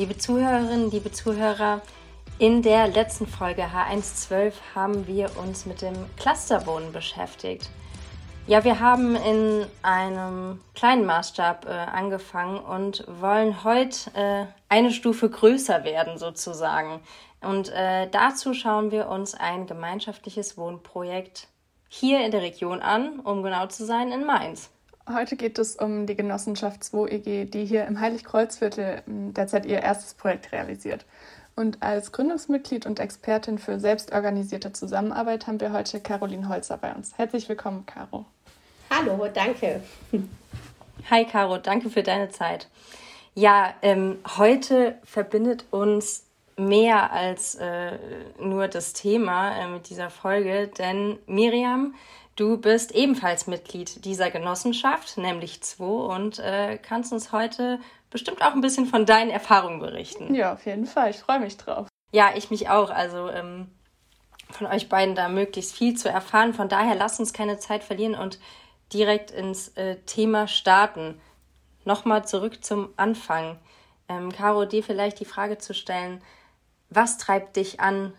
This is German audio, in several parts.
Liebe Zuhörerinnen, liebe Zuhörer, in der letzten Folge H112 haben wir uns mit dem Clusterwohnen beschäftigt. Ja, wir haben in einem kleinen Maßstab äh, angefangen und wollen heute äh, eine Stufe größer werden sozusagen. Und äh, dazu schauen wir uns ein gemeinschaftliches Wohnprojekt hier in der Region an, um genau zu sein, in Mainz. Heute geht es um die Genossenschaft 2EG, die hier im Heiligkreuzviertel hm, derzeit ihr erstes Projekt realisiert. Und als Gründungsmitglied und Expertin für selbstorganisierte Zusammenarbeit haben wir heute Caroline Holzer bei uns. Herzlich willkommen, Caro. Hallo, danke. Hi, Caro, danke für deine Zeit. Ja, ähm, heute verbindet uns mehr als äh, nur das Thema äh, mit dieser Folge, denn Miriam Du bist ebenfalls Mitglied dieser Genossenschaft, nämlich 2, und äh, kannst uns heute bestimmt auch ein bisschen von deinen Erfahrungen berichten. Ja, auf jeden Fall. Ich freue mich drauf. Ja, ich mich auch. Also ähm, von euch beiden da möglichst viel zu erfahren. Von daher lasst uns keine Zeit verlieren und direkt ins äh, Thema starten. Nochmal zurück zum Anfang. Ähm, Caro, dir vielleicht die Frage zu stellen, was treibt dich an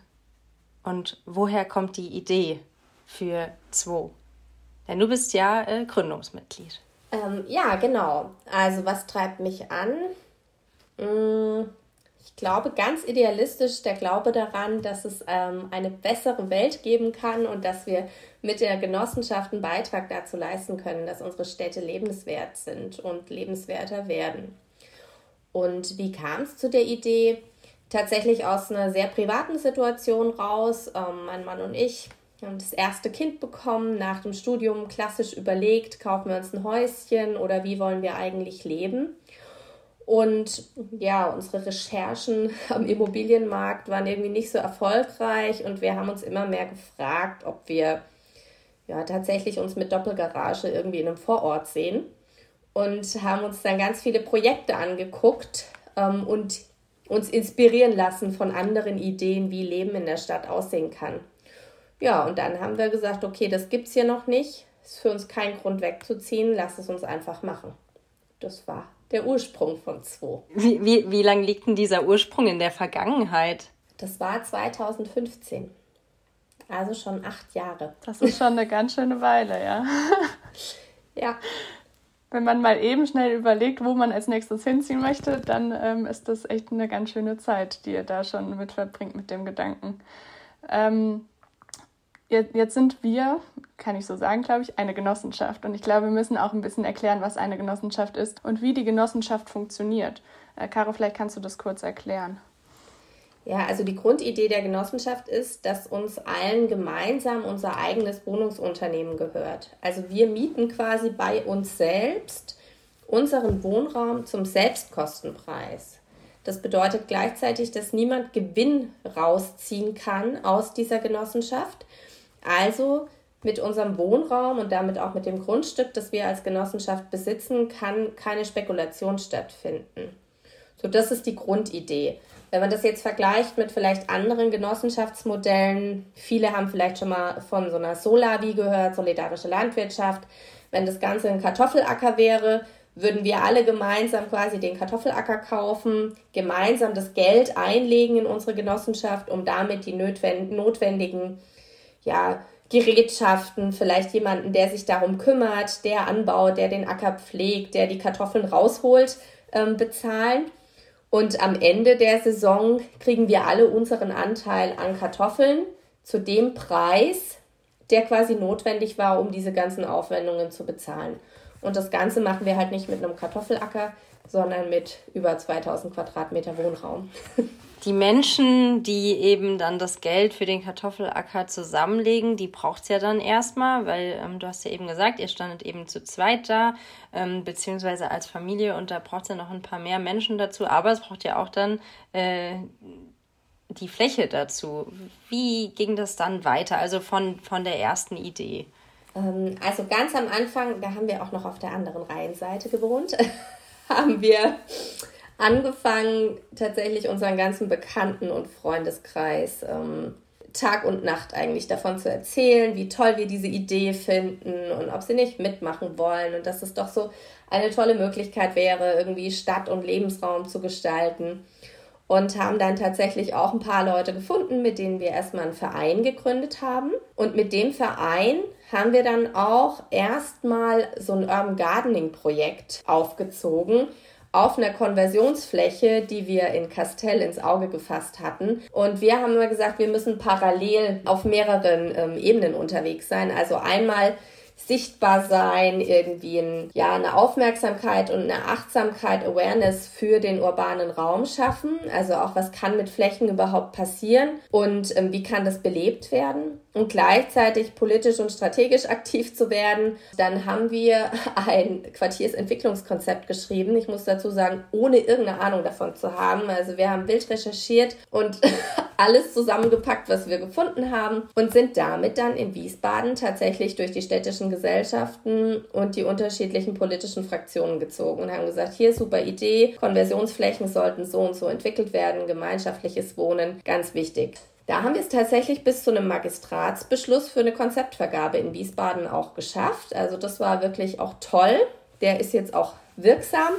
und woher kommt die Idee? Für zwei? Denn du bist ja äh, Gründungsmitglied. Ähm, ja, genau. Also was treibt mich an? Hm, ich glaube ganz idealistisch der Glaube daran, dass es ähm, eine bessere Welt geben kann und dass wir mit der Genossenschaft einen Beitrag dazu leisten können, dass unsere Städte lebenswert sind und lebenswerter werden. Und wie kam es zu der Idee? Tatsächlich aus einer sehr privaten Situation raus. Ähm, mein Mann und ich wir haben das erste Kind bekommen, nach dem Studium klassisch überlegt, kaufen wir uns ein Häuschen oder wie wollen wir eigentlich leben. Und ja, unsere Recherchen am Immobilienmarkt waren irgendwie nicht so erfolgreich und wir haben uns immer mehr gefragt, ob wir ja tatsächlich uns mit Doppelgarage irgendwie in einem Vorort sehen und haben uns dann ganz viele Projekte angeguckt ähm, und uns inspirieren lassen von anderen Ideen, wie Leben in der Stadt aussehen kann. Ja, und dann haben wir gesagt, okay, das gibt es hier noch nicht. Ist für uns kein Grund wegzuziehen, lass es uns einfach machen. Das war der Ursprung von 2. Wie, wie, wie lange liegt denn dieser Ursprung in der Vergangenheit? Das war 2015. Also schon acht Jahre. Das ist schon eine ganz schöne Weile, ja. ja. Wenn man mal eben schnell überlegt, wo man als nächstes hinziehen möchte, dann ähm, ist das echt eine ganz schöne Zeit, die ihr da schon mit verbringt mit dem Gedanken. Ähm, Jetzt sind wir, kann ich so sagen, glaube ich, eine Genossenschaft. Und ich glaube, wir müssen auch ein bisschen erklären, was eine Genossenschaft ist und wie die Genossenschaft funktioniert. Äh, Caro, vielleicht kannst du das kurz erklären. Ja, also die Grundidee der Genossenschaft ist, dass uns allen gemeinsam unser eigenes Wohnungsunternehmen gehört. Also wir mieten quasi bei uns selbst unseren Wohnraum zum Selbstkostenpreis. Das bedeutet gleichzeitig, dass niemand Gewinn rausziehen kann aus dieser Genossenschaft, also mit unserem Wohnraum und damit auch mit dem Grundstück, das wir als Genossenschaft besitzen, kann keine Spekulation stattfinden. So, das ist die Grundidee. Wenn man das jetzt vergleicht mit vielleicht anderen Genossenschaftsmodellen, viele haben vielleicht schon mal von so einer Solavi gehört, solidarische Landwirtschaft. Wenn das Ganze ein Kartoffelacker wäre, würden wir alle gemeinsam quasi den Kartoffelacker kaufen, gemeinsam das Geld einlegen in unsere Genossenschaft, um damit die notwendigen ja, Gerätschaften, vielleicht jemanden, der sich darum kümmert, der anbaut, der den Acker pflegt, der die Kartoffeln rausholt, ähm, bezahlen. Und am Ende der Saison kriegen wir alle unseren Anteil an Kartoffeln zu dem Preis, der quasi notwendig war, um diese ganzen Aufwendungen zu bezahlen. Und das Ganze machen wir halt nicht mit einem Kartoffelacker, sondern mit über 2000 Quadratmeter Wohnraum. die Menschen, die eben dann das Geld für den Kartoffelacker zusammenlegen, die braucht es ja dann erstmal, weil ähm, du hast ja eben gesagt, ihr standet eben zu zweit da, ähm, beziehungsweise als Familie und da braucht es ja noch ein paar mehr Menschen dazu, aber es braucht ja auch dann äh, die Fläche dazu. Wie ging das dann weiter, also von, von der ersten Idee? Ähm, also ganz am Anfang, da haben wir auch noch auf der anderen Reihenseite gewohnt, haben wir angefangen, tatsächlich unseren ganzen Bekannten- und Freundeskreis ähm, Tag und Nacht eigentlich davon zu erzählen, wie toll wir diese Idee finden und ob sie nicht mitmachen wollen und dass es doch so eine tolle Möglichkeit wäre, irgendwie Stadt- und Lebensraum zu gestalten. Und haben dann tatsächlich auch ein paar Leute gefunden, mit denen wir erstmal einen Verein gegründet haben. Und mit dem Verein haben wir dann auch erstmal so ein Urban Gardening Projekt aufgezogen, auf einer Konversionsfläche, die wir in Castell ins Auge gefasst hatten. Und wir haben immer gesagt, wir müssen parallel auf mehreren ähm, Ebenen unterwegs sein. Also einmal sichtbar sein, irgendwie ein, ja, eine Aufmerksamkeit und eine Achtsamkeit, Awareness für den urbanen Raum schaffen. Also auch, was kann mit Flächen überhaupt passieren und ähm, wie kann das belebt werden und gleichzeitig politisch und strategisch aktiv zu werden. Dann haben wir ein Quartiersentwicklungskonzept geschrieben. Ich muss dazu sagen, ohne irgendeine Ahnung davon zu haben. Also wir haben wild recherchiert und alles zusammengepackt, was wir gefunden haben und sind damit dann in Wiesbaden tatsächlich durch die städtischen Gesellschaften und die unterschiedlichen politischen Fraktionen gezogen und haben gesagt, hier super Idee, Konversionsflächen sollten so und so entwickelt werden, gemeinschaftliches Wohnen, ganz wichtig. Da haben wir es tatsächlich bis zu einem Magistratsbeschluss für eine Konzeptvergabe in Wiesbaden auch geschafft. Also das war wirklich auch toll. Der ist jetzt auch wirksam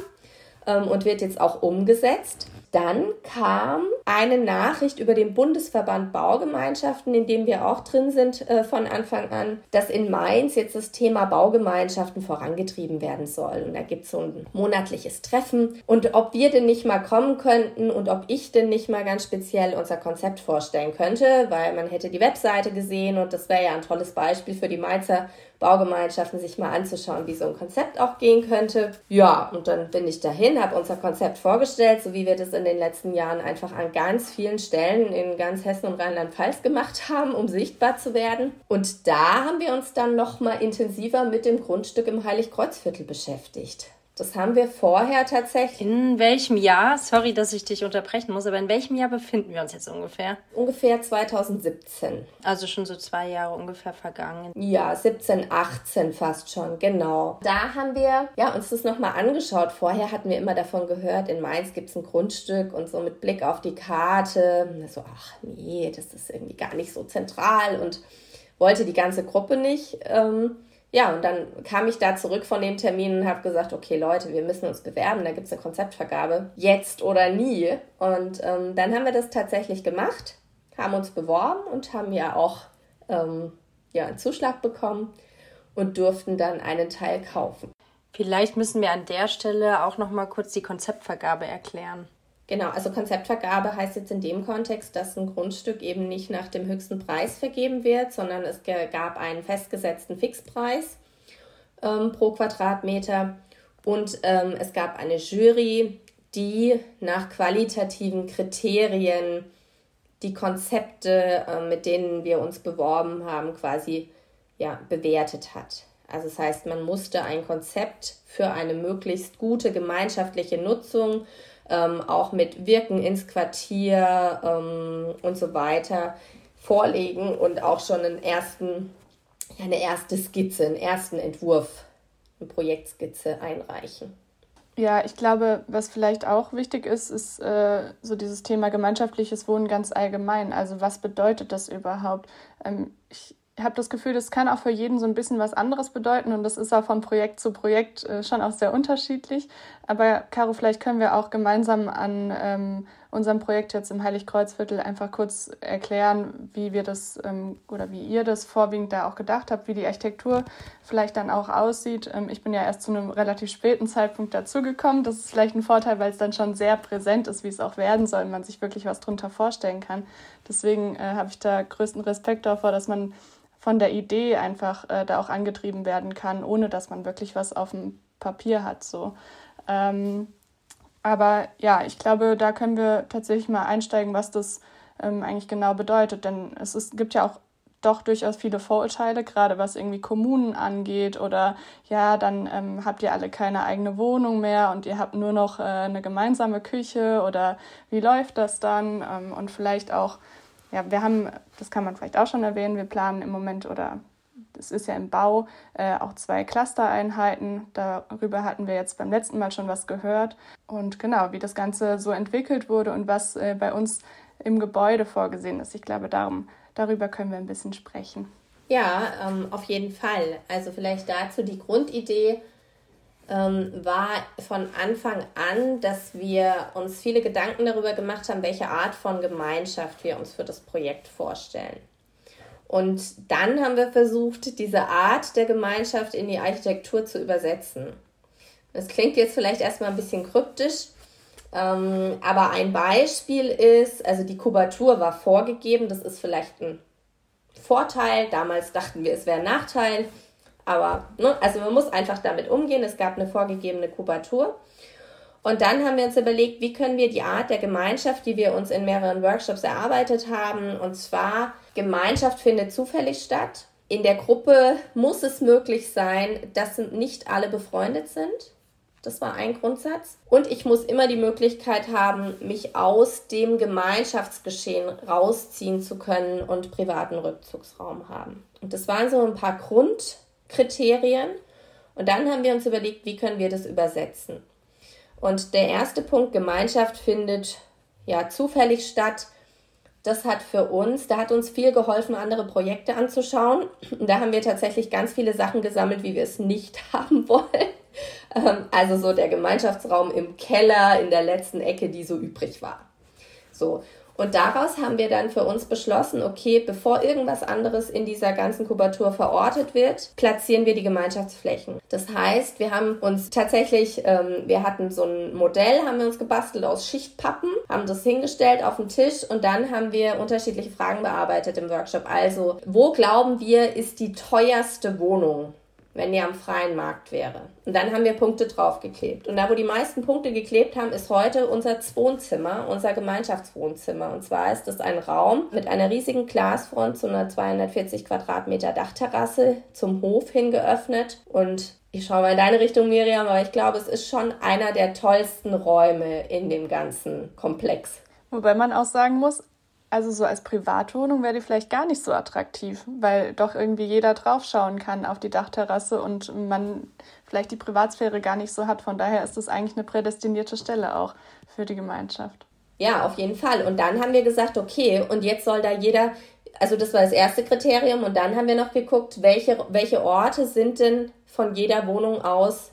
ähm, und wird jetzt auch umgesetzt. Dann kam eine Nachricht über den Bundesverband Baugemeinschaften, in dem wir auch drin sind äh, von Anfang an, dass in Mainz jetzt das Thema Baugemeinschaften vorangetrieben werden soll. Und da gibt es so ein monatliches Treffen. Und ob wir denn nicht mal kommen könnten und ob ich denn nicht mal ganz speziell unser Konzept vorstellen könnte, weil man hätte die Webseite gesehen und das wäre ja ein tolles Beispiel für die Mainzer Baugemeinschaften sich mal anzuschauen, wie so ein Konzept auch gehen könnte. Ja, und dann bin ich dahin, habe unser Konzept vorgestellt, so wie wir das in den letzten Jahren einfach an ganz vielen Stellen in ganz Hessen und Rheinland-Pfalz gemacht haben, um sichtbar zu werden. Und da haben wir uns dann noch mal intensiver mit dem Grundstück im Heiligkreuzviertel beschäftigt. Das haben wir vorher tatsächlich. In welchem Jahr? Sorry, dass ich dich unterbrechen muss, aber in welchem Jahr befinden wir uns jetzt ungefähr? Ungefähr 2017. Also schon so zwei Jahre ungefähr vergangen. Ja, 17, 18 fast schon, genau. Da haben wir ja, uns das nochmal angeschaut. Vorher hatten wir immer davon gehört, in Mainz gibt es ein Grundstück und so mit Blick auf die Karte. So, ach nee, das ist irgendwie gar nicht so zentral und wollte die ganze Gruppe nicht. Ähm, ja, und dann kam ich da zurück von dem Termin und habe gesagt, okay Leute, wir müssen uns bewerben, da gibt es eine Konzeptvergabe, jetzt oder nie. Und ähm, dann haben wir das tatsächlich gemacht, haben uns beworben und haben ja auch ähm, ja, einen Zuschlag bekommen und durften dann einen Teil kaufen. Vielleicht müssen wir an der Stelle auch noch mal kurz die Konzeptvergabe erklären. Genau, also Konzeptvergabe heißt jetzt in dem Kontext, dass ein Grundstück eben nicht nach dem höchsten Preis vergeben wird, sondern es gab einen festgesetzten Fixpreis ähm, pro Quadratmeter und ähm, es gab eine Jury, die nach qualitativen Kriterien die Konzepte, äh, mit denen wir uns beworben haben, quasi ja, bewertet hat. Also das heißt, man musste ein Konzept für eine möglichst gute gemeinschaftliche Nutzung ähm, auch mit Wirken ins Quartier ähm, und so weiter vorlegen und auch schon einen ersten, eine erste Skizze, einen ersten Entwurf, eine Projektskizze einreichen. Ja, ich glaube, was vielleicht auch wichtig ist, ist äh, so dieses Thema gemeinschaftliches Wohnen ganz allgemein. Also was bedeutet das überhaupt? Ähm, ich habe das Gefühl, das kann auch für jeden so ein bisschen was anderes bedeuten und das ist auch von Projekt zu Projekt äh, schon auch sehr unterschiedlich. Aber Caro, vielleicht können wir auch gemeinsam an ähm, unserem Projekt jetzt im Heiligkreuzviertel einfach kurz erklären, wie wir das ähm, oder wie ihr das vorwiegend da auch gedacht habt, wie die Architektur vielleicht dann auch aussieht. Ähm, ich bin ja erst zu einem relativ späten Zeitpunkt dazugekommen. Das ist vielleicht ein Vorteil, weil es dann schon sehr präsent ist, wie es auch werden soll und man sich wirklich was drunter vorstellen kann. Deswegen äh, habe ich da größten Respekt davor, dass man von der Idee einfach äh, da auch angetrieben werden kann, ohne dass man wirklich was auf dem Papier hat. So. Ähm, aber ja, ich glaube, da können wir tatsächlich mal einsteigen, was das ähm, eigentlich genau bedeutet. Denn es ist, gibt ja auch doch durchaus viele Vorurteile, gerade was irgendwie Kommunen angeht oder ja, dann ähm, habt ihr alle keine eigene Wohnung mehr und ihr habt nur noch äh, eine gemeinsame Küche oder wie läuft das dann? Ähm, und vielleicht auch ja, wir haben, das kann man vielleicht auch schon erwähnen, wir planen im Moment oder das ist ja im Bau äh, auch zwei Clustereinheiten. Darüber hatten wir jetzt beim letzten Mal schon was gehört. Und genau, wie das Ganze so entwickelt wurde und was äh, bei uns im Gebäude vorgesehen ist. Ich glaube, darum, darüber können wir ein bisschen sprechen. Ja, ähm, auf jeden Fall. Also vielleicht dazu die Grundidee ähm, war von Anfang an, dass wir uns viele Gedanken darüber gemacht haben, welche Art von Gemeinschaft wir uns für das Projekt vorstellen. Und dann haben wir versucht, diese Art der Gemeinschaft in die Architektur zu übersetzen. Das klingt jetzt vielleicht erstmal ein bisschen kryptisch, ähm, aber ein Beispiel ist, also die Kubatur war vorgegeben, das ist vielleicht ein Vorteil. Damals dachten wir, es wäre ein Nachteil. Aber, ne, also man muss einfach damit umgehen. Es gab eine vorgegebene Kubatur. Und dann haben wir uns überlegt, wie können wir die Art der Gemeinschaft, die wir uns in mehreren Workshops erarbeitet haben, und zwar Gemeinschaft findet zufällig statt. In der Gruppe muss es möglich sein, dass nicht alle befreundet sind. Das war ein Grundsatz. Und ich muss immer die Möglichkeit haben, mich aus dem Gemeinschaftsgeschehen rausziehen zu können und privaten Rückzugsraum haben. Und das waren so ein paar Grundkriterien. Und dann haben wir uns überlegt, wie können wir das übersetzen. Und der erste Punkt, Gemeinschaft findet ja zufällig statt. Das hat für uns, da hat uns viel geholfen, andere Projekte anzuschauen. Da haben wir tatsächlich ganz viele Sachen gesammelt, wie wir es nicht haben wollen. Ähm, also so der Gemeinschaftsraum im Keller in der letzten Ecke, die so übrig war. So. Und daraus haben wir dann für uns beschlossen, okay, bevor irgendwas anderes in dieser ganzen Kubatur verortet wird, platzieren wir die Gemeinschaftsflächen. Das heißt, wir haben uns tatsächlich, ähm, wir hatten so ein Modell, haben wir uns gebastelt aus Schichtpappen, haben das hingestellt auf den Tisch und dann haben wir unterschiedliche Fragen bearbeitet im Workshop. Also, wo glauben wir, ist die teuerste Wohnung? Wenn die am freien Markt wäre. Und dann haben wir Punkte draufgeklebt. Und da, wo die meisten Punkte geklebt haben, ist heute unser Wohnzimmer, unser Gemeinschaftswohnzimmer. Und zwar ist es ein Raum mit einer riesigen Glasfront zu einer 240 Quadratmeter Dachterrasse zum Hof hin geöffnet. Und ich schaue mal in deine Richtung, Miriam, aber ich glaube, es ist schon einer der tollsten Räume in dem ganzen Komplex. Wobei man auch sagen muss, also so als Privatwohnung wäre die vielleicht gar nicht so attraktiv, weil doch irgendwie jeder draufschauen kann auf die Dachterrasse und man vielleicht die Privatsphäre gar nicht so hat. Von daher ist es eigentlich eine prädestinierte Stelle auch für die Gemeinschaft. Ja, auf jeden Fall. Und dann haben wir gesagt, okay, und jetzt soll da jeder, also das war das erste Kriterium, und dann haben wir noch geguckt, welche, welche Orte sind denn von jeder Wohnung aus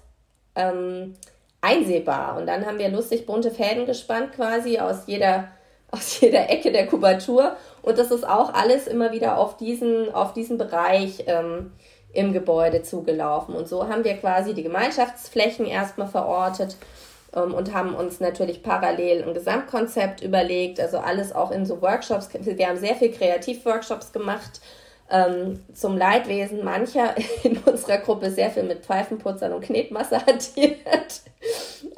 ähm, einsehbar. Und dann haben wir lustig bunte Fäden gespannt quasi aus jeder aus jeder Ecke der Kubatur. Und das ist auch alles immer wieder auf diesen, auf diesen Bereich ähm, im Gebäude zugelaufen. Und so haben wir quasi die Gemeinschaftsflächen erstmal verortet ähm, und haben uns natürlich parallel ein Gesamtkonzept überlegt. Also alles auch in so Workshops. Wir haben sehr viel Kreativworkshops gemacht. Ähm, zum Leidwesen mancher in unserer Gruppe sehr viel mit Pfeifenputzern und Knetmasse hantiert.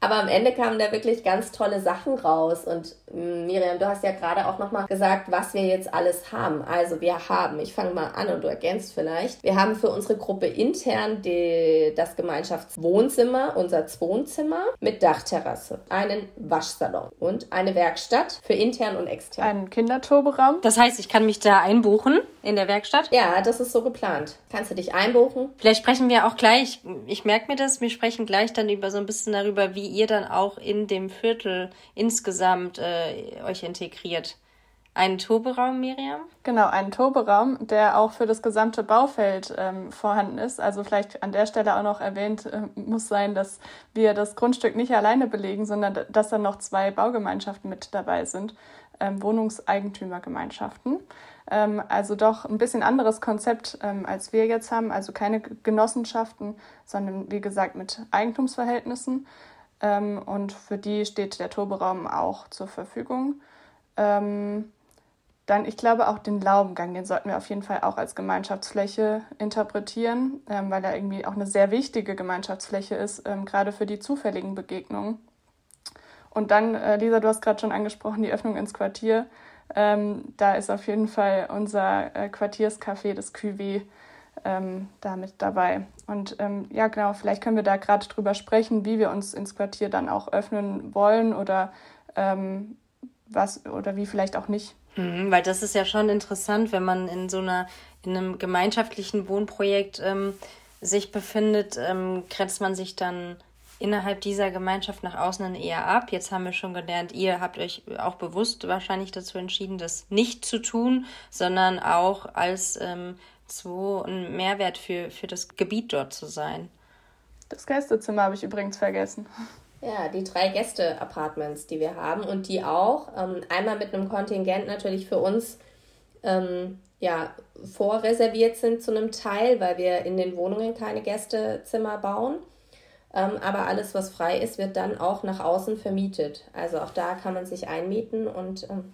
aber am Ende kamen da wirklich ganz tolle Sachen raus. Und mm, Miriam, du hast ja gerade auch nochmal gesagt, was wir jetzt alles haben. Also wir haben, ich fange mal an und du ergänzt vielleicht, wir haben für unsere Gruppe intern die, das Gemeinschaftswohnzimmer, unser Wohnzimmer mit Dachterrasse, einen Waschsalon und eine Werkstatt für intern und extern. Ein Kinderturberaum. Das heißt, ich kann mich da einbuchen in der Werkstatt? Ja, das ist so geplant. Kannst du dich einbuchen? Vielleicht sprechen wir auch gleich, ich merke mir das, wir sprechen gleich dann über so ein bisschen darüber, wie ihr dann auch in dem Viertel insgesamt äh, euch integriert. Einen Turberaum, Miriam? Genau, einen Turberaum, der auch für das gesamte Baufeld ähm, vorhanden ist. Also vielleicht an der Stelle auch noch erwähnt äh, muss sein, dass wir das Grundstück nicht alleine belegen, sondern dass dann noch zwei Baugemeinschaften mit dabei sind, ähm, Wohnungseigentümergemeinschaften. Ähm, also doch ein bisschen anderes Konzept, ähm, als wir jetzt haben. Also keine Genossenschaften, sondern wie gesagt mit Eigentumsverhältnissen. Ähm, und für die steht der Turberaum auch zur Verfügung. Ähm, dann, ich glaube, auch den Laubengang, den sollten wir auf jeden Fall auch als Gemeinschaftsfläche interpretieren, ähm, weil er irgendwie auch eine sehr wichtige Gemeinschaftsfläche ist, ähm, gerade für die zufälligen Begegnungen. Und dann, äh, Lisa, du hast gerade schon angesprochen, die Öffnung ins Quartier. Ähm, da ist auf jeden Fall unser äh, Quartierscafé, das QW, ähm, da mit dabei. Und ähm, ja, genau, vielleicht können wir da gerade drüber sprechen, wie wir uns ins Quartier dann auch öffnen wollen oder ähm, was oder wie vielleicht auch nicht. Mhm, weil das ist ja schon interessant, wenn man in so einer, in einem gemeinschaftlichen Wohnprojekt ähm, sich befindet, ähm, grenzt man sich dann innerhalb dieser Gemeinschaft nach außen eher ab. Jetzt haben wir schon gelernt, ihr habt euch auch bewusst wahrscheinlich dazu entschieden, das nicht zu tun, sondern auch als ähm, so ein Mehrwert für, für das Gebiet dort zu sein. Das Gästezimmer habe ich übrigens vergessen. Ja, die drei Gäste-Apartments, die wir haben und die auch ähm, einmal mit einem Kontingent natürlich für uns ähm, ja, vorreserviert sind zu einem Teil, weil wir in den Wohnungen keine Gästezimmer bauen. Ähm, aber alles, was frei ist, wird dann auch nach außen vermietet. Also auch da kann man sich einmieten und ähm,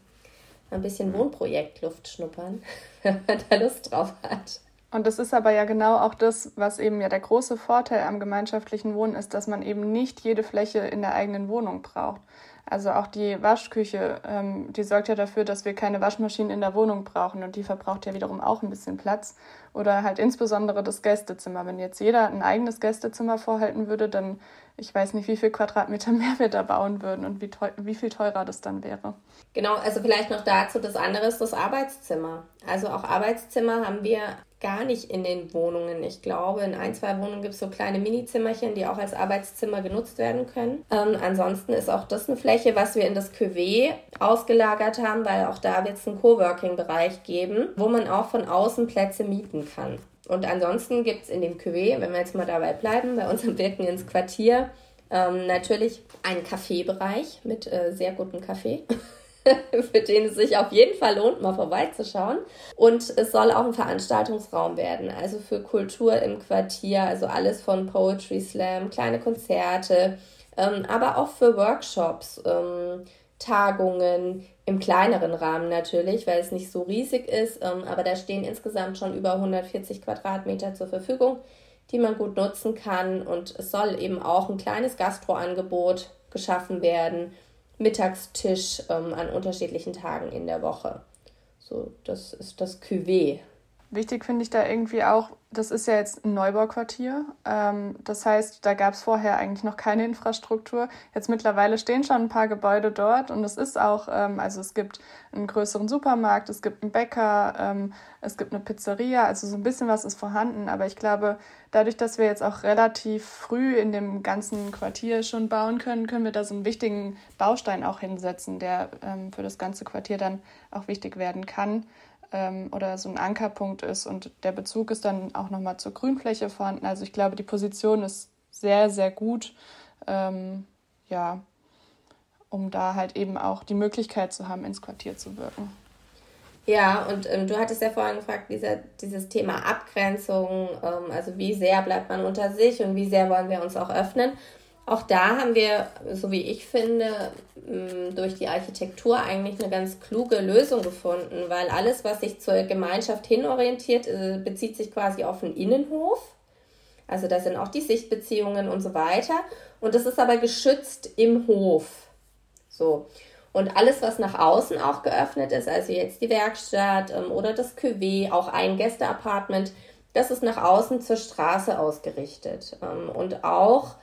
ein bisschen Wohnprojektluft schnuppern, wenn man da Lust drauf hat. Und das ist aber ja genau auch das, was eben ja der große Vorteil am gemeinschaftlichen Wohnen ist, dass man eben nicht jede Fläche in der eigenen Wohnung braucht. Also auch die Waschküche, ähm, die sorgt ja dafür, dass wir keine Waschmaschinen in der Wohnung brauchen und die verbraucht ja wiederum auch ein bisschen Platz. Oder halt insbesondere das Gästezimmer. Wenn jetzt jeder ein eigenes Gästezimmer vorhalten würde, dann ich weiß nicht, wie viel Quadratmeter mehr wir da bauen würden und wie, teuer, wie viel teurer das dann wäre. Genau, also vielleicht noch dazu, das andere ist das Arbeitszimmer. Also auch Arbeitszimmer haben wir gar nicht in den Wohnungen. Ich glaube, in ein, zwei Wohnungen gibt es so kleine Minizimmerchen, die auch als Arbeitszimmer genutzt werden können. Ähm, ansonsten ist auch das eine Fläche, was wir in das QW ausgelagert haben, weil auch da wird es einen Coworking-Bereich geben, wo man auch von außen Plätze mieten kann. Und ansonsten gibt es in dem QW, wenn wir jetzt mal dabei bleiben, bei unserem Wirken ins Quartier, ähm, natürlich einen Kaffeebereich mit äh, sehr gutem Kaffee. für den es sich auf jeden Fall lohnt, mal vorbeizuschauen. Und es soll auch ein Veranstaltungsraum werden, also für Kultur im Quartier, also alles von Poetry Slam, kleine Konzerte, ähm, aber auch für Workshops, ähm, Tagungen, im kleineren Rahmen natürlich, weil es nicht so riesig ist, ähm, aber da stehen insgesamt schon über 140 Quadratmeter zur Verfügung, die man gut nutzen kann und es soll eben auch ein kleines Gastroangebot geschaffen werden, Mittagstisch ähm, an unterschiedlichen Tagen in der Woche. So, das ist das Cuvée. Wichtig finde ich da irgendwie auch, das ist ja jetzt ein Neubauquartier. Ähm, das heißt, da gab es vorher eigentlich noch keine Infrastruktur. Jetzt mittlerweile stehen schon ein paar Gebäude dort und es ist auch, ähm, also es gibt einen größeren Supermarkt, es gibt einen Bäcker, ähm, es gibt eine Pizzeria, also so ein bisschen was ist vorhanden. Aber ich glaube, dadurch, dass wir jetzt auch relativ früh in dem ganzen Quartier schon bauen können, können wir da so einen wichtigen Baustein auch hinsetzen, der ähm, für das ganze Quartier dann auch wichtig werden kann ähm, oder so ein Ankerpunkt ist. Und der Bezug ist dann auch nochmal zur Grünfläche vorhanden. Also ich glaube, die Position ist sehr, sehr gut, ähm, ja, um da halt eben auch die Möglichkeit zu haben, ins Quartier zu wirken. Ja, und ähm, du hattest ja vorhin gefragt, dieser, dieses Thema Abgrenzung, ähm, also wie sehr bleibt man unter sich und wie sehr wollen wir uns auch öffnen. Auch da haben wir, so wie ich finde, durch die Architektur eigentlich eine ganz kluge Lösung gefunden, weil alles, was sich zur Gemeinschaft hinorientiert, äh, bezieht sich quasi auf den Innenhof. Also da sind auch die Sichtbeziehungen und so weiter. Und das ist aber geschützt im Hof. So. Und alles, was nach außen auch geöffnet ist, also jetzt die Werkstatt ähm, oder das Cuvée, auch ein Gästeapartment, das ist nach außen zur Straße ausgerichtet. Ähm, und auch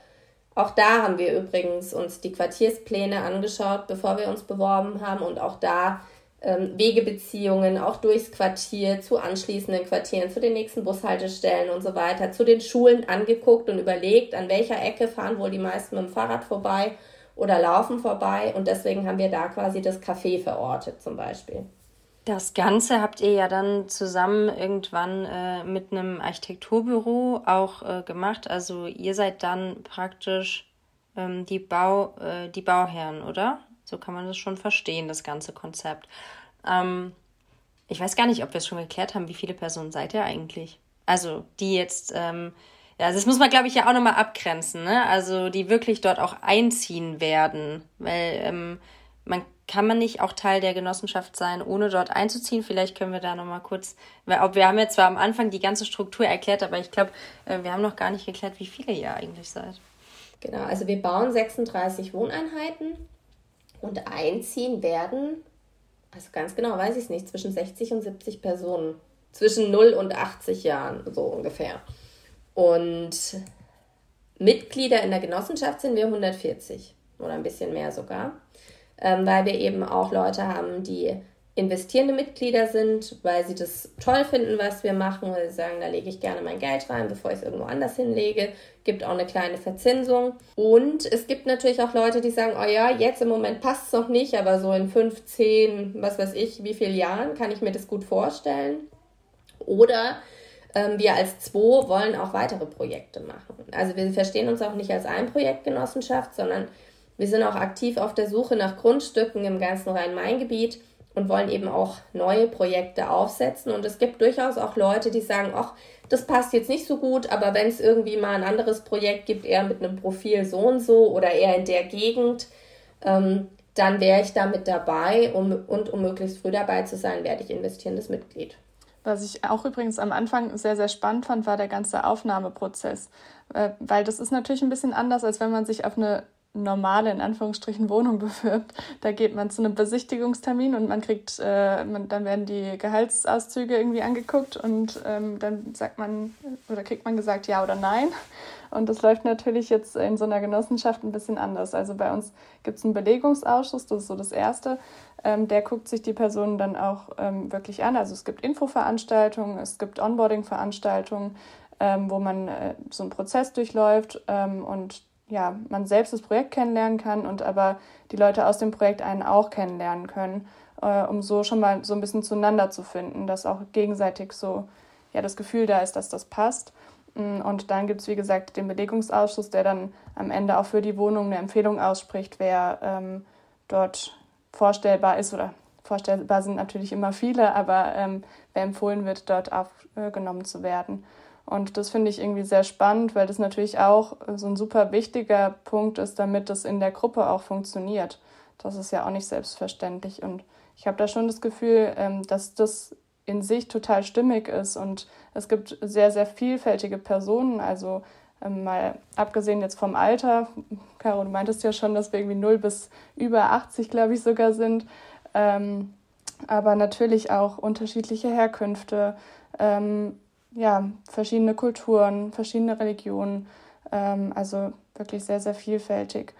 auch da haben wir übrigens uns die Quartierspläne angeschaut, bevor wir uns beworben haben und auch da ähm, Wegebeziehungen auch durchs Quartier zu anschließenden Quartieren, zu den nächsten Bushaltestellen und so weiter, zu den Schulen angeguckt und überlegt, an welcher Ecke fahren wohl die meisten mit dem Fahrrad vorbei oder laufen vorbei und deswegen haben wir da quasi das Café verortet zum Beispiel. Das Ganze habt ihr ja dann zusammen irgendwann äh, mit einem Architekturbüro auch äh, gemacht. Also ihr seid dann praktisch ähm, die, Bau, äh, die Bauherren, oder? So kann man das schon verstehen, das ganze Konzept. Ähm, ich weiß gar nicht, ob wir es schon geklärt haben, wie viele Personen seid ihr eigentlich? Also die jetzt, ähm, ja, das muss man, glaube ich, ja auch nochmal abgrenzen, ne? Also die wirklich dort auch einziehen werden, weil ähm, man kann man nicht auch Teil der Genossenschaft sein, ohne dort einzuziehen? Vielleicht können wir da nochmal kurz, weil wir haben jetzt zwar am Anfang die ganze Struktur erklärt, aber ich glaube, äh, wir haben noch gar nicht geklärt, wie viele ihr eigentlich seid. Genau, also wir bauen 36 Wohneinheiten und einziehen werden, also ganz genau weiß ich es nicht, zwischen 60 und 70 Personen. Zwischen 0 und 80 Jahren, so ungefähr. Und Mitglieder in der Genossenschaft sind wir 140 oder ein bisschen mehr sogar ähm, weil wir eben auch Leute haben, die investierende Mitglieder sind, weil sie das toll finden, was wir machen, weil sie sagen, da lege ich gerne mein Geld rein, bevor ich es irgendwo anders hinlege. Gibt auch eine kleine Verzinsung. Und es gibt natürlich auch Leute, die sagen, oh ja, jetzt im Moment passt es noch nicht, aber so in 15, was weiß ich, wie viele Jahren kann ich mir das gut vorstellen. Oder ähm, wir als Zwo wollen auch weitere Projekte machen. Also wir verstehen uns auch nicht als Einprojektgenossenschaft, sondern wir sind auch aktiv auf der Suche nach Grundstücken im ganzen Rhein-Main-Gebiet und wollen eben auch neue Projekte aufsetzen. Und es gibt durchaus auch Leute, die sagen, ach, das passt jetzt nicht so gut, aber wenn es irgendwie mal ein anderes Projekt gibt, eher mit einem Profil so und so oder eher in der Gegend, ähm, dann wäre ich damit dabei um, und um möglichst früh dabei zu sein, werde ich investierendes Mitglied. Was ich auch übrigens am Anfang sehr, sehr spannend fand, war der ganze Aufnahmeprozess. Äh, weil das ist natürlich ein bisschen anders, als wenn man sich auf eine normale, in Anführungsstrichen, Wohnung bewirbt. Da geht man zu einem Besichtigungstermin und man kriegt, äh, man, dann werden die Gehaltsauszüge irgendwie angeguckt und ähm, dann sagt man oder kriegt man gesagt ja oder nein. Und das läuft natürlich jetzt in so einer Genossenschaft ein bisschen anders. Also bei uns gibt es einen Belegungsausschuss, das ist so das Erste. Ähm, der guckt sich die Personen dann auch ähm, wirklich an. Also es gibt Infoveranstaltungen, es gibt Onboarding-Veranstaltungen, ähm, wo man äh, so einen Prozess durchläuft ähm, und ja, man selbst das Projekt kennenlernen kann und aber die Leute aus dem Projekt einen auch kennenlernen können, äh, um so schon mal so ein bisschen zueinander zu finden, dass auch gegenseitig so ja, das Gefühl da ist, dass das passt. Mm, und dann gibt es, wie gesagt, den Belegungsausschuss, der dann am Ende auch für die Wohnung eine Empfehlung ausspricht, wer ähm, dort vorstellbar ist oder vorstellbar sind natürlich immer viele, aber ähm, wer empfohlen wird, dort aufgenommen zu werden. Und das finde ich irgendwie sehr spannend, weil das natürlich auch so ein super wichtiger Punkt ist, damit das in der Gruppe auch funktioniert. Das ist ja auch nicht selbstverständlich. Und ich habe da schon das Gefühl, ähm, dass das in sich total stimmig ist. Und es gibt sehr, sehr vielfältige Personen. Also ähm, mal abgesehen jetzt vom Alter, Caro, du meintest ja schon, dass wir irgendwie 0 bis über 80, glaube ich, sogar sind. Ähm, aber natürlich auch unterschiedliche Herkünfte, ja, verschiedene Kulturen, verschiedene Religionen, ähm, also wirklich sehr, sehr vielfältig.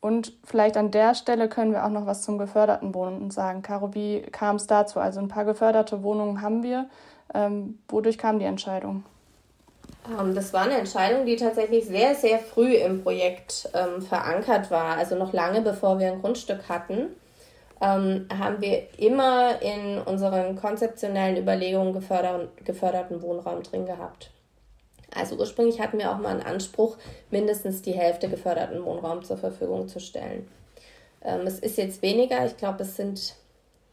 Und vielleicht an der Stelle können wir auch noch was zum geförderten Wohnen sagen. Caro, wie kam es dazu? Also ein paar geförderte Wohnungen haben wir. Ähm, wodurch kam die Entscheidung? Ähm, das war eine Entscheidung, die tatsächlich sehr, sehr früh im Projekt ähm, verankert war. Also noch lange bevor wir ein Grundstück hatten ähm, haben wir immer in unseren konzeptionellen Überlegungen geförder geförderten Wohnraum drin gehabt. Also ursprünglich hatten wir auch mal einen Anspruch, mindestens die Hälfte geförderten Wohnraum zur Verfügung zu stellen. Ähm, es ist jetzt weniger, ich glaube, es sind,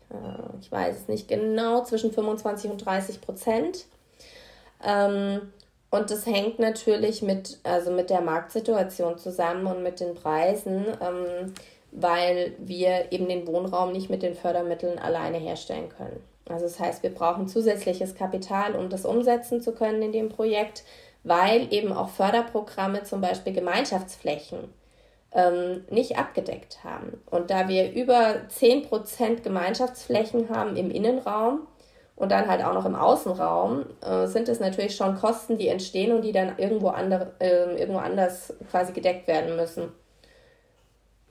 äh, ich weiß es nicht genau, zwischen 25 und 30 Prozent. Ähm, und das hängt natürlich mit, also mit der Marktsituation zusammen und mit den Preisen. Ähm, weil wir eben den Wohnraum nicht mit den Fördermitteln alleine herstellen können. Also das heißt, wir brauchen zusätzliches Kapital, um das umsetzen zu können in dem Projekt, weil eben auch Förderprogramme, zum Beispiel Gemeinschaftsflächen, ähm, nicht abgedeckt haben. Und da wir über 10% Gemeinschaftsflächen haben im Innenraum und dann halt auch noch im Außenraum, äh, sind es natürlich schon Kosten, die entstehen und die dann irgendwo, andere, äh, irgendwo anders quasi gedeckt werden müssen.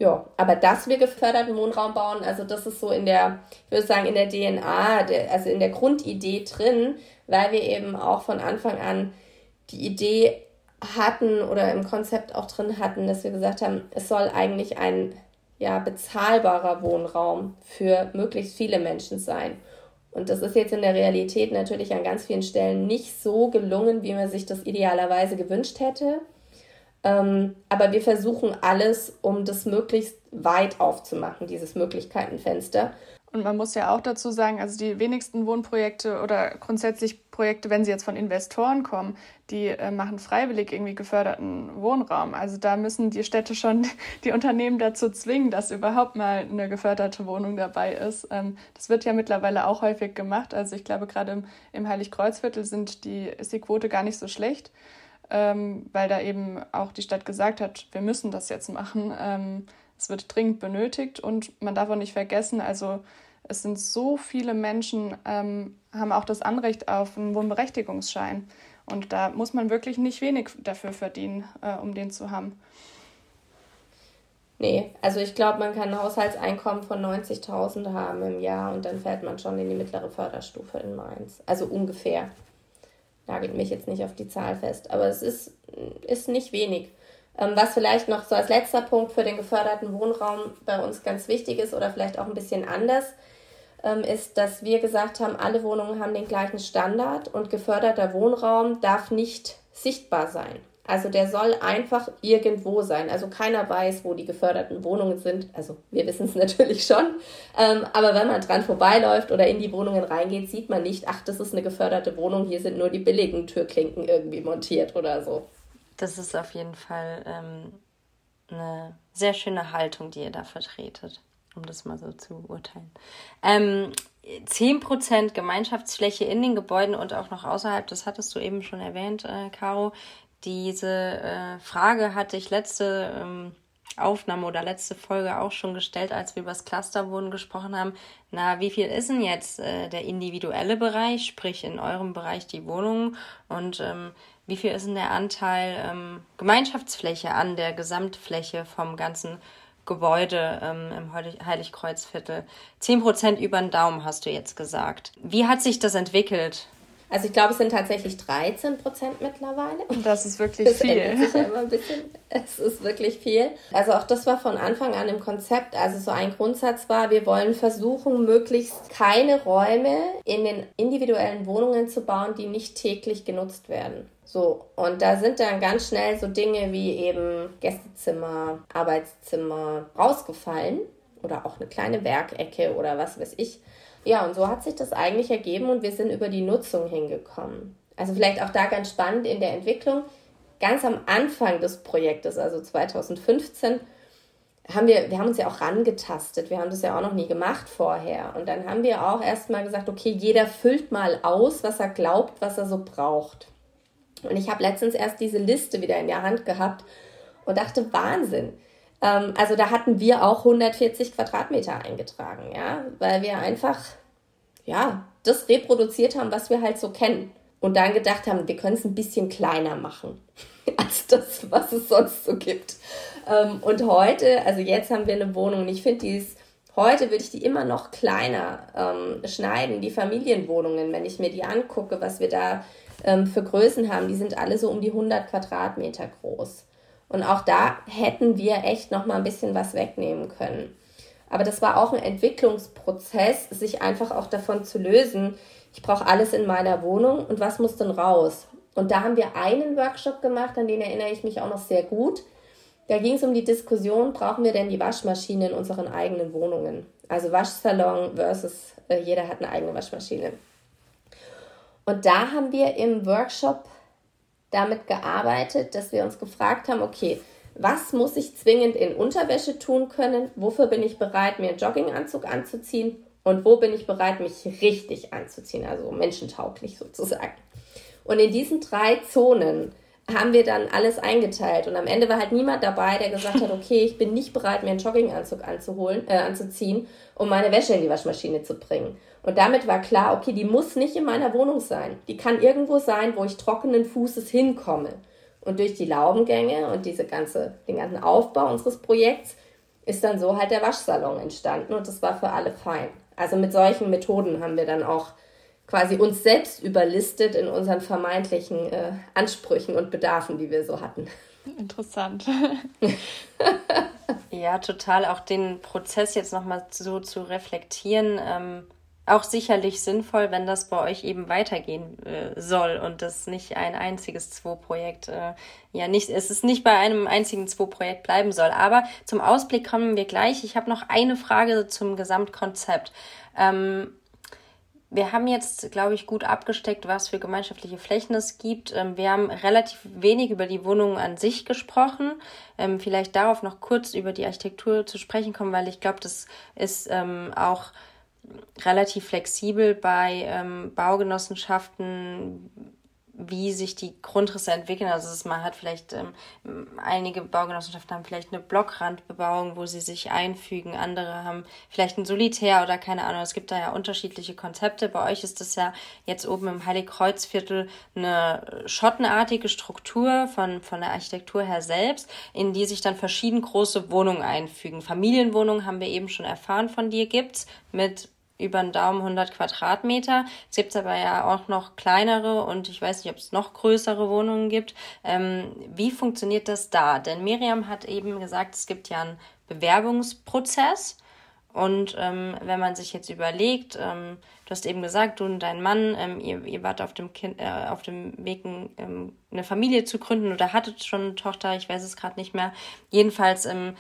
Ja, aber dass wir geförderten Wohnraum bauen, also das ist so in der, ich würde sagen, in der DNA, also in der Grundidee drin, weil wir eben auch von Anfang an die Idee hatten oder im Konzept auch drin hatten, dass wir gesagt haben, es soll eigentlich ein ja, bezahlbarer Wohnraum für möglichst viele Menschen sein. Und das ist jetzt in der Realität natürlich an ganz vielen Stellen nicht so gelungen, wie man sich das idealerweise gewünscht hätte. Ähm, aber wir versuchen alles, um das möglichst weit aufzumachen, dieses Möglichkeitenfenster. Und man muss ja auch dazu sagen, also die wenigsten Wohnprojekte oder grundsätzlich Projekte, wenn sie jetzt von Investoren kommen, die äh, machen freiwillig irgendwie geförderten Wohnraum. Also da müssen die Städte schon die Unternehmen dazu zwingen, dass überhaupt mal eine geförderte Wohnung dabei ist. Ähm, das wird ja mittlerweile auch häufig gemacht. Also ich glaube, gerade im, im Heiligkreuzviertel sind die, ist die Quote gar nicht so schlecht ähm, weil da eben auch die Stadt gesagt hat, wir müssen das jetzt machen. Ähm, es wird dringend benötigt und man darf auch nicht vergessen, also es sind so viele Menschen, ähm, haben auch das Anrecht auf einen Wohnberechtigungsschein. Und da muss man wirklich nicht wenig dafür verdienen, äh, um den zu haben. Nee, also ich glaube, man kann ein Haushaltseinkommen von 90.000 haben im Jahr und dann fällt man schon in die mittlere Förderstufe in Mainz. Also ungefähr. Nagelt mich jetzt nicht auf die Zahl fest, aber es ist, ist nicht wenig. Ähm, was vielleicht noch so als letzter Punkt für den geförderten Wohnraum bei uns ganz wichtig ist oder vielleicht auch ein bisschen anders, ähm, ist, dass wir gesagt haben, alle Wohnungen haben den gleichen Standard und geförderter Wohnraum darf nicht sichtbar sein. Also der soll einfach irgendwo sein. Also keiner weiß, wo die geförderten Wohnungen sind. Also wir wissen es natürlich schon. Ähm, aber wenn man dran vorbeiläuft oder in die Wohnungen reingeht, sieht man nicht, ach, das ist eine geförderte Wohnung, hier sind nur die billigen Türklinken irgendwie montiert oder so. Das ist auf jeden Fall ähm, eine sehr schöne Haltung, die ihr da vertretet, um das mal so zu urteilen. Ähm, 10% Gemeinschaftsfläche in den Gebäuden und auch noch außerhalb, das hattest du eben schon erwähnt, äh, Caro. Diese äh, Frage hatte ich letzte ähm, Aufnahme oder letzte Folge auch schon gestellt, als wir über das Clusterwohnen gesprochen haben. Na, wie viel ist denn jetzt äh, der individuelle Bereich, sprich in eurem Bereich die Wohnungen und ähm, wie viel ist denn der Anteil ähm, Gemeinschaftsfläche an der Gesamtfläche vom ganzen Gebäude ähm, im Heiligkreuzviertel? Zehn Prozent über den Daumen hast du jetzt gesagt. Wie hat sich das entwickelt? Also ich glaube, es sind tatsächlich 13 Prozent mittlerweile. Das ist wirklich das viel. Sich ja immer ein bisschen. Es ist wirklich viel. Also auch das war von Anfang an im Konzept. Also so ein Grundsatz war, wir wollen versuchen, möglichst keine Räume in den individuellen Wohnungen zu bauen, die nicht täglich genutzt werden. So, und da sind dann ganz schnell so Dinge wie eben Gästezimmer, Arbeitszimmer rausgefallen oder auch eine kleine Werkecke oder was weiß ich. Ja, und so hat sich das eigentlich ergeben und wir sind über die Nutzung hingekommen. Also vielleicht auch da ganz spannend in der Entwicklung. Ganz am Anfang des Projektes, also 2015, haben wir, wir haben uns ja auch rangetastet. Wir haben das ja auch noch nie gemacht vorher. Und dann haben wir auch erstmal gesagt, okay, jeder füllt mal aus, was er glaubt, was er so braucht. Und ich habe letztens erst diese Liste wieder in der Hand gehabt und dachte, Wahnsinn. Ähm, also da hatten wir auch 140 Quadratmeter eingetragen, ja, weil wir einfach, ja, das reproduziert haben, was wir halt so kennen. Und dann gedacht haben, wir können es ein bisschen kleiner machen als das, was es sonst so gibt. Ähm, und heute, also jetzt haben wir eine Wohnung und ich finde, die ist, heute würde ich die immer noch kleiner ähm, schneiden, die Familienwohnungen, wenn ich mir die angucke, was wir da ähm, für Größen haben, die sind alle so um die 100 Quadratmeter groß. Und auch da hätten wir echt noch mal ein bisschen was wegnehmen können. Aber das war auch ein Entwicklungsprozess, sich einfach auch davon zu lösen, ich brauche alles in meiner Wohnung und was muss denn raus? Und da haben wir einen Workshop gemacht, an den erinnere ich mich auch noch sehr gut. Da ging es um die Diskussion, brauchen wir denn die Waschmaschine in unseren eigenen Wohnungen? Also Waschsalon versus äh, jeder hat eine eigene Waschmaschine. Und da haben wir im Workshop damit gearbeitet, dass wir uns gefragt haben, okay, was muss ich zwingend in Unterwäsche tun können? Wofür bin ich bereit, mir einen Jogginganzug anzuziehen? Und wo bin ich bereit, mich richtig anzuziehen? Also menschentauglich sozusagen. Und in diesen drei Zonen haben wir dann alles eingeteilt. Und am Ende war halt niemand dabei, der gesagt hat, okay, ich bin nicht bereit, mir einen Jogginganzug anzuholen, äh, anzuziehen, um meine Wäsche in die Waschmaschine zu bringen. Und damit war klar, okay, die muss nicht in meiner Wohnung sein. Die kann irgendwo sein, wo ich trockenen Fußes hinkomme. Und durch die Laubengänge und diese ganze, den ganzen Aufbau unseres Projekts ist dann so halt der Waschsalon entstanden und das war für alle fein. Also mit solchen Methoden haben wir dann auch quasi uns selbst überlistet in unseren vermeintlichen äh, Ansprüchen und Bedarfen, die wir so hatten. Interessant. ja, total. Auch den Prozess jetzt nochmal so zu reflektieren. Ähm auch sicherlich sinnvoll, wenn das bei euch eben weitergehen äh, soll und das nicht ein einziges Zwo-Projekt, äh, ja nicht, es ist nicht bei einem einzigen Zwo-Projekt bleiben soll. Aber zum Ausblick kommen wir gleich. Ich habe noch eine Frage zum Gesamtkonzept. Ähm, wir haben jetzt, glaube ich, gut abgesteckt, was für gemeinschaftliche Flächen es gibt. Ähm, wir haben relativ wenig über die Wohnungen an sich gesprochen. Ähm, vielleicht darauf noch kurz über die Architektur zu sprechen kommen, weil ich glaube, das ist ähm, auch relativ flexibel bei ähm, Baugenossenschaften wie sich die Grundrisse entwickeln. Also man hat vielleicht, ähm, einige Baugenossenschaften haben vielleicht eine Blockrandbebauung, wo sie sich einfügen, andere haben vielleicht ein Solitär oder keine Ahnung. Es gibt da ja unterschiedliche Konzepte. Bei euch ist das ja jetzt oben im Heiligkreuzviertel eine schottenartige Struktur von, von der Architektur her selbst, in die sich dann verschieden große Wohnungen einfügen. Familienwohnungen haben wir eben schon erfahren von dir gibt's mit über den Daumen 100 Quadratmeter. Es gibt aber ja auch noch kleinere und ich weiß nicht, ob es noch größere Wohnungen gibt. Ähm, wie funktioniert das da? Denn Miriam hat eben gesagt, es gibt ja einen Bewerbungsprozess. Und ähm, wenn man sich jetzt überlegt, ähm, hast eben gesagt, du und dein Mann, ähm, ihr, ihr wart auf dem, kind, äh, auf dem Weg, ähm, eine Familie zu gründen oder hattet schon eine Tochter, ich weiß es gerade nicht mehr. Jedenfalls, ähm,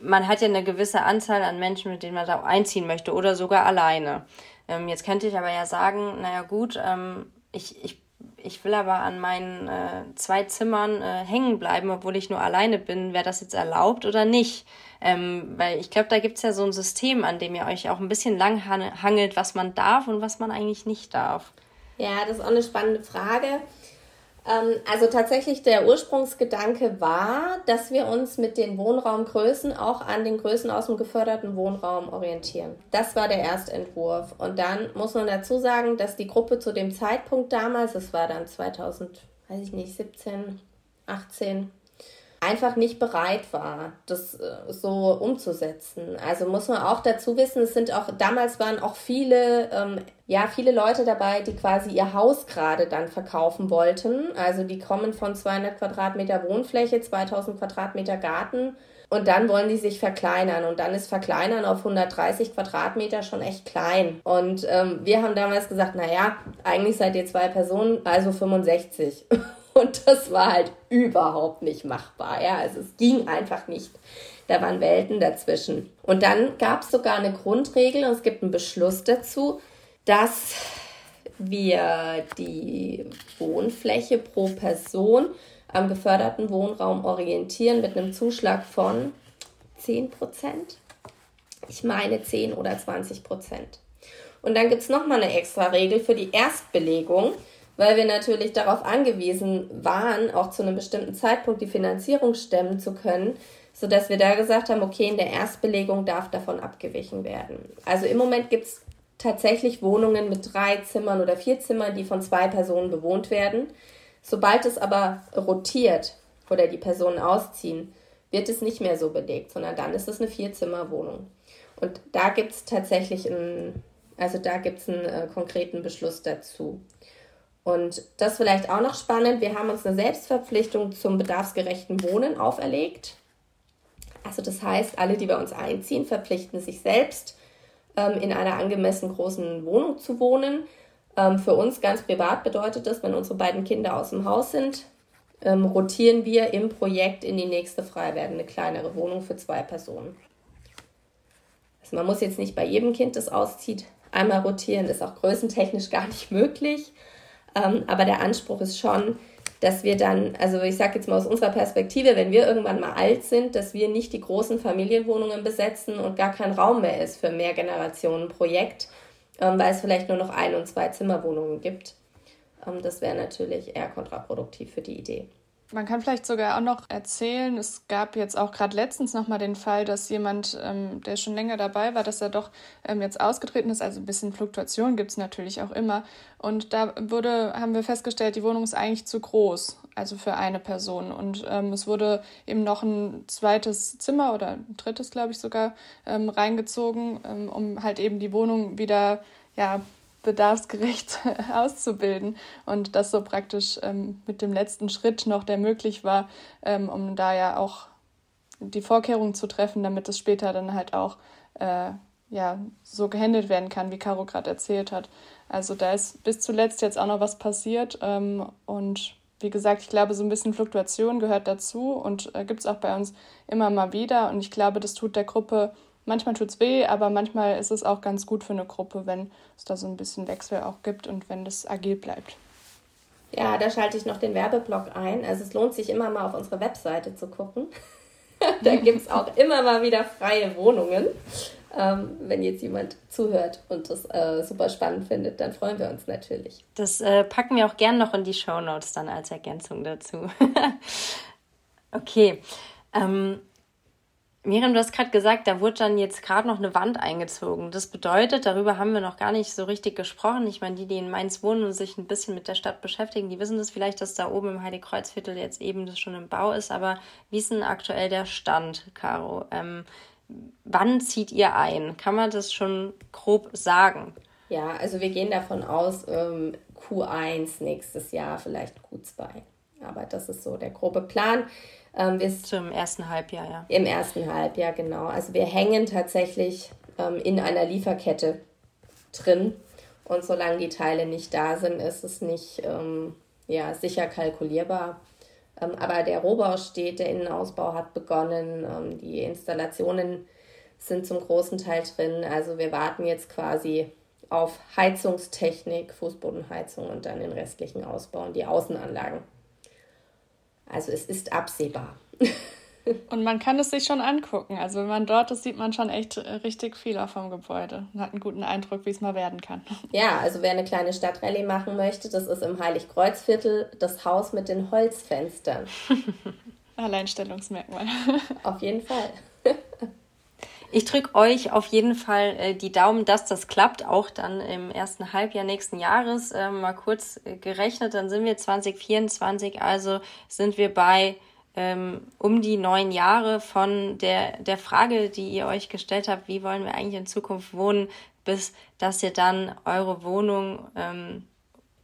man hat ja eine gewisse Anzahl an Menschen, mit denen man da einziehen möchte oder sogar alleine. Ähm, jetzt könnte ich aber ja sagen, naja gut, ähm, ich, ich ich will aber an meinen äh, zwei Zimmern äh, hängen bleiben, obwohl ich nur alleine bin. Wäre das jetzt erlaubt oder nicht? Ähm, weil ich glaube, da gibt es ja so ein System, an dem ihr euch auch ein bisschen lang hangelt, was man darf und was man eigentlich nicht darf. Ja, das ist auch eine spannende Frage. Ähm, also tatsächlich der Ursprungsgedanke war, dass wir uns mit den Wohnraumgrößen auch an den Größen aus dem geförderten Wohnraum orientieren. Das war der Erstentwurf. Und dann muss man dazu sagen, dass die Gruppe zu dem Zeitpunkt damals, es war dann 2000, weiß ich nicht, 17, 18, einfach nicht bereit war, das äh, so umzusetzen. Also muss man auch dazu wissen, es sind auch, damals waren auch viele, ähm, ja, viele Leute dabei, die quasi ihr Haus gerade dann verkaufen wollten. Also die kommen von 200 Quadratmeter Wohnfläche, 2000 Quadratmeter Garten und dann wollen die sich verkleinern und dann ist Verkleinern auf 130 Quadratmeter schon echt klein. Und ähm, wir haben damals gesagt, naja, eigentlich seid ihr zwei Personen, also 65. Und das war halt überhaupt nicht machbar. Ja, also es ging einfach nicht. Da waren Welten dazwischen. Und dann gab es sogar eine Grundregel und es gibt einen Beschluss dazu, dass wir die Wohnfläche pro Person am geförderten Wohnraum orientieren mit einem Zuschlag von 10 Prozent. Ich meine 10 oder 20 Prozent. Und dann gibt es nochmal eine extra Regel für die Erstbelegung weil wir natürlich darauf angewiesen waren, auch zu einem bestimmten Zeitpunkt die Finanzierung stemmen zu können, sodass wir da gesagt haben, okay, in der Erstbelegung darf davon abgewichen werden. Also im Moment gibt es tatsächlich Wohnungen mit drei Zimmern oder vier Zimmern, die von zwei Personen bewohnt werden. Sobald es aber rotiert oder die Personen ausziehen, wird es nicht mehr so belegt, sondern dann ist es eine Vierzimmerwohnung. Und da gibt es tatsächlich einen, also da gibt einen äh, konkreten Beschluss dazu. Und das vielleicht auch noch spannend, wir haben uns eine Selbstverpflichtung zum bedarfsgerechten Wohnen auferlegt. Also das heißt, alle, die bei uns einziehen, verpflichten sich selbst, ähm, in einer angemessen großen Wohnung zu wohnen. Ähm, für uns ganz privat bedeutet das, wenn unsere beiden Kinder aus dem Haus sind, ähm, rotieren wir im Projekt in die nächste frei werdende kleinere Wohnung für zwei Personen. Also man muss jetzt nicht bei jedem Kind, das auszieht, einmal rotieren, ist auch größentechnisch gar nicht möglich. Ähm, aber der Anspruch ist schon, dass wir dann, also ich sage jetzt mal aus unserer Perspektive, wenn wir irgendwann mal alt sind, dass wir nicht die großen Familienwohnungen besetzen und gar kein Raum mehr ist für mehr Generationen Projekt, ähm, weil es vielleicht nur noch ein- und zwei Zimmerwohnungen gibt. Ähm, das wäre natürlich eher kontraproduktiv für die Idee. Man kann vielleicht sogar auch noch erzählen, es gab jetzt auch gerade letztens nochmal den Fall, dass jemand, ähm, der schon länger dabei war, dass er doch ähm, jetzt ausgetreten ist. Also ein bisschen Fluktuation gibt es natürlich auch immer. Und da wurde, haben wir festgestellt, die Wohnung ist eigentlich zu groß, also für eine Person. Und ähm, es wurde eben noch ein zweites Zimmer oder ein drittes, glaube ich, sogar ähm, reingezogen, ähm, um halt eben die Wohnung wieder ja, bedarfsgerecht auszubilden und das so praktisch ähm, mit dem letzten Schritt noch, der möglich war, ähm, um da ja auch die Vorkehrungen zu treffen, damit es später dann halt auch äh, ja, so gehandelt werden kann, wie Caro gerade erzählt hat. Also da ist bis zuletzt jetzt auch noch was passiert ähm, und wie gesagt, ich glaube, so ein bisschen Fluktuation gehört dazu und äh, gibt es auch bei uns immer mal wieder und ich glaube, das tut der Gruppe manchmal tut es weh, aber manchmal ist es auch ganz gut für eine Gruppe, wenn es da so ein bisschen Wechsel auch gibt und wenn das agil bleibt. Ja, da schalte ich noch den Werbeblock ein. Also es lohnt sich immer mal auf unsere Webseite zu gucken. da gibt es auch immer mal wieder freie Wohnungen. Ähm, wenn jetzt jemand zuhört und das äh, super spannend findet, dann freuen wir uns natürlich. Das äh, packen wir auch gern noch in die Show Notes dann als Ergänzung dazu. okay. Ähm, Miriam, du hast gerade gesagt, da wurde dann jetzt gerade noch eine Wand eingezogen. Das bedeutet, darüber haben wir noch gar nicht so richtig gesprochen. Ich meine, die, die in Mainz wohnen und sich ein bisschen mit der Stadt beschäftigen, die wissen das vielleicht, dass da oben im Heiligkreuzviertel jetzt eben das schon im Bau ist. Aber wie ist denn aktuell der Stand, Caro? Ähm, wann zieht ihr ein? Kann man das schon grob sagen? Ja, also wir gehen davon aus, ähm, Q1 nächstes Jahr, vielleicht Q2. Aber das ist so der grobe Plan. Ähm, wir Zum ersten Halbjahr, ja. Im ersten Halbjahr, genau. Also wir hängen tatsächlich ähm, in einer Lieferkette drin. Und solange die Teile nicht da sind, ist es nicht ähm, ja, sicher kalkulierbar. Ähm, aber der Rohbau steht, der Innenausbau hat begonnen, ähm, die Installationen sind zum großen Teil drin. Also wir warten jetzt quasi auf Heizungstechnik, Fußbodenheizung und dann den restlichen Ausbau und die Außenanlagen. Also es ist absehbar. Und man kann es sich schon angucken. Also wenn man dort ist, sieht man schon echt äh, richtig viel auch vom Gebäude und hat einen guten Eindruck, wie es mal werden kann. Ja, also wer eine kleine Stadtrallye machen möchte, das ist im Heiligkreuzviertel das Haus mit den Holzfenstern. Alleinstellungsmerkmal. Auf jeden Fall. Ich drücke euch auf jeden Fall äh, die Daumen, dass das klappt, auch dann im ersten Halbjahr nächsten Jahres. Äh, mal kurz äh, gerechnet, dann sind wir 2024, also sind wir bei ähm, um die neun Jahre von der, der Frage, die ihr euch gestellt habt, wie wollen wir eigentlich in Zukunft wohnen, bis dass ihr dann eure Wohnung ähm,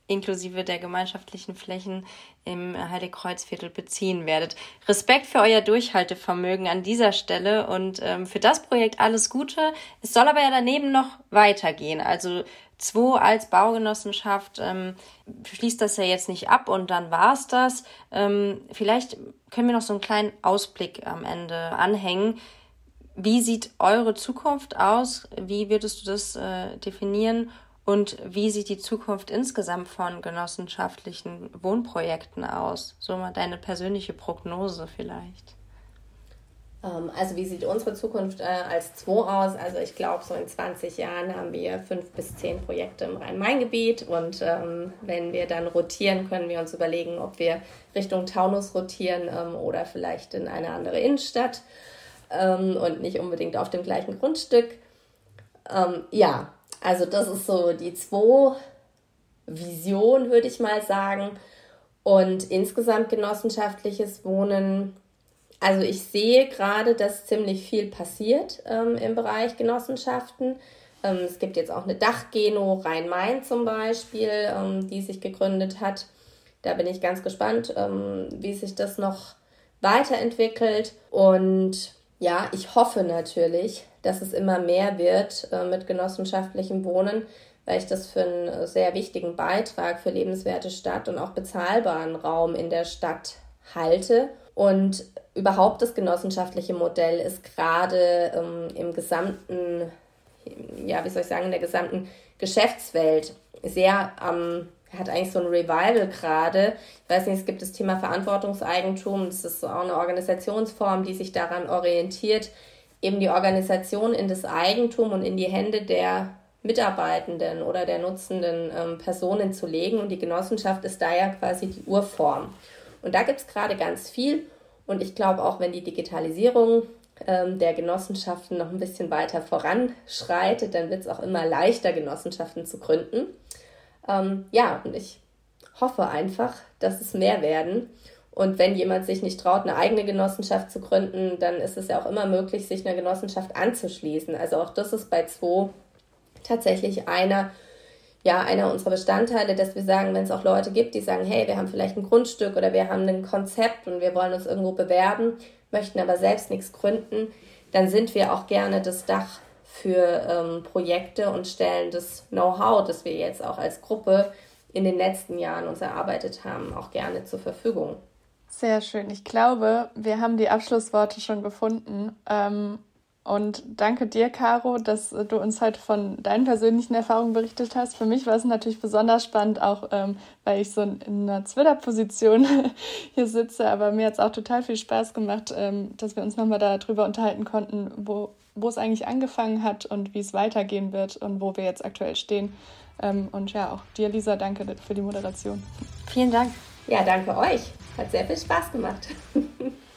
inklusive der gemeinschaftlichen Flächen im Heiligkreuzviertel beziehen werdet. Respekt für euer Durchhaltevermögen an dieser Stelle und ähm, für das Projekt alles Gute. Es soll aber ja daneben noch weitergehen. Also Zwei als Baugenossenschaft ähm, schließt das ja jetzt nicht ab und dann war's das. Ähm, vielleicht können wir noch so einen kleinen Ausblick am Ende anhängen. Wie sieht eure Zukunft aus? Wie würdest du das äh, definieren? Und wie sieht die Zukunft insgesamt von genossenschaftlichen Wohnprojekten aus? So mal deine persönliche Prognose vielleicht. Ähm, also wie sieht unsere Zukunft äh, als Zwo aus? Also ich glaube, so in 20 Jahren haben wir fünf bis zehn Projekte im Rhein-Main-Gebiet und ähm, wenn wir dann rotieren, können wir uns überlegen, ob wir Richtung Taunus rotieren ähm, oder vielleicht in eine andere Innenstadt und nicht unbedingt auf dem gleichen Grundstück. Ja, also das ist so die zwei Vision, würde ich mal sagen. Und insgesamt genossenschaftliches Wohnen. Also ich sehe gerade, dass ziemlich viel passiert ähm, im Bereich Genossenschaften. Ähm, es gibt jetzt auch eine Dachgeno Rhein-Main zum Beispiel, ähm, die sich gegründet hat. Da bin ich ganz gespannt, ähm, wie sich das noch weiterentwickelt. Und ja, ich hoffe natürlich, dass es immer mehr wird äh, mit genossenschaftlichem Wohnen, weil ich das für einen sehr wichtigen Beitrag für lebenswerte Stadt und auch bezahlbaren Raum in der Stadt halte. Und überhaupt das genossenschaftliche Modell ist gerade ähm, im gesamten, ja, wie soll ich sagen, in der gesamten Geschäftswelt sehr am hat eigentlich so ein Revival gerade. Ich weiß nicht, es gibt das Thema Verantwortungseigentum. Das ist auch eine Organisationsform, die sich daran orientiert, eben die Organisation in das Eigentum und in die Hände der Mitarbeitenden oder der nutzenden ähm, Personen zu legen. Und die Genossenschaft ist da ja quasi die Urform. Und da gibt es gerade ganz viel. Und ich glaube auch, wenn die Digitalisierung ähm, der Genossenschaften noch ein bisschen weiter voranschreitet, dann wird es auch immer leichter, Genossenschaften zu gründen. Ähm, ja, und ich hoffe einfach, dass es mehr werden. Und wenn jemand sich nicht traut, eine eigene Genossenschaft zu gründen, dann ist es ja auch immer möglich, sich einer Genossenschaft anzuschließen. Also auch das ist bei Zwo tatsächlich einer, ja, einer unserer Bestandteile, dass wir sagen, wenn es auch Leute gibt, die sagen, hey, wir haben vielleicht ein Grundstück oder wir haben ein Konzept und wir wollen uns irgendwo bewerben, möchten aber selbst nichts gründen, dann sind wir auch gerne das Dach für ähm, Projekte und stellen das Know-how, das wir jetzt auch als Gruppe in den letzten Jahren uns erarbeitet haben, auch gerne zur Verfügung. Sehr schön. Ich glaube, wir haben die Abschlussworte schon gefunden. Ähm, Und danke dir, Caro, dass du uns heute von deinen persönlichen Erfahrungen berichtet hast. Für mich war es natürlich besonders spannend, auch ähm, weil ich so in einer Twitter-Position hier sitze. Aber mir hat es auch total viel Spaß gemacht, ähm, dass wir uns nochmal darüber unterhalten konnten, wo, wo es eigentlich angefangen hat und wie es weitergehen wird und wo wir jetzt aktuell stehen. Ähm, und ja, auch dir, Lisa, danke für die Moderation. Vielen Dank. Ja, danke euch. Hat sehr viel Spaß gemacht.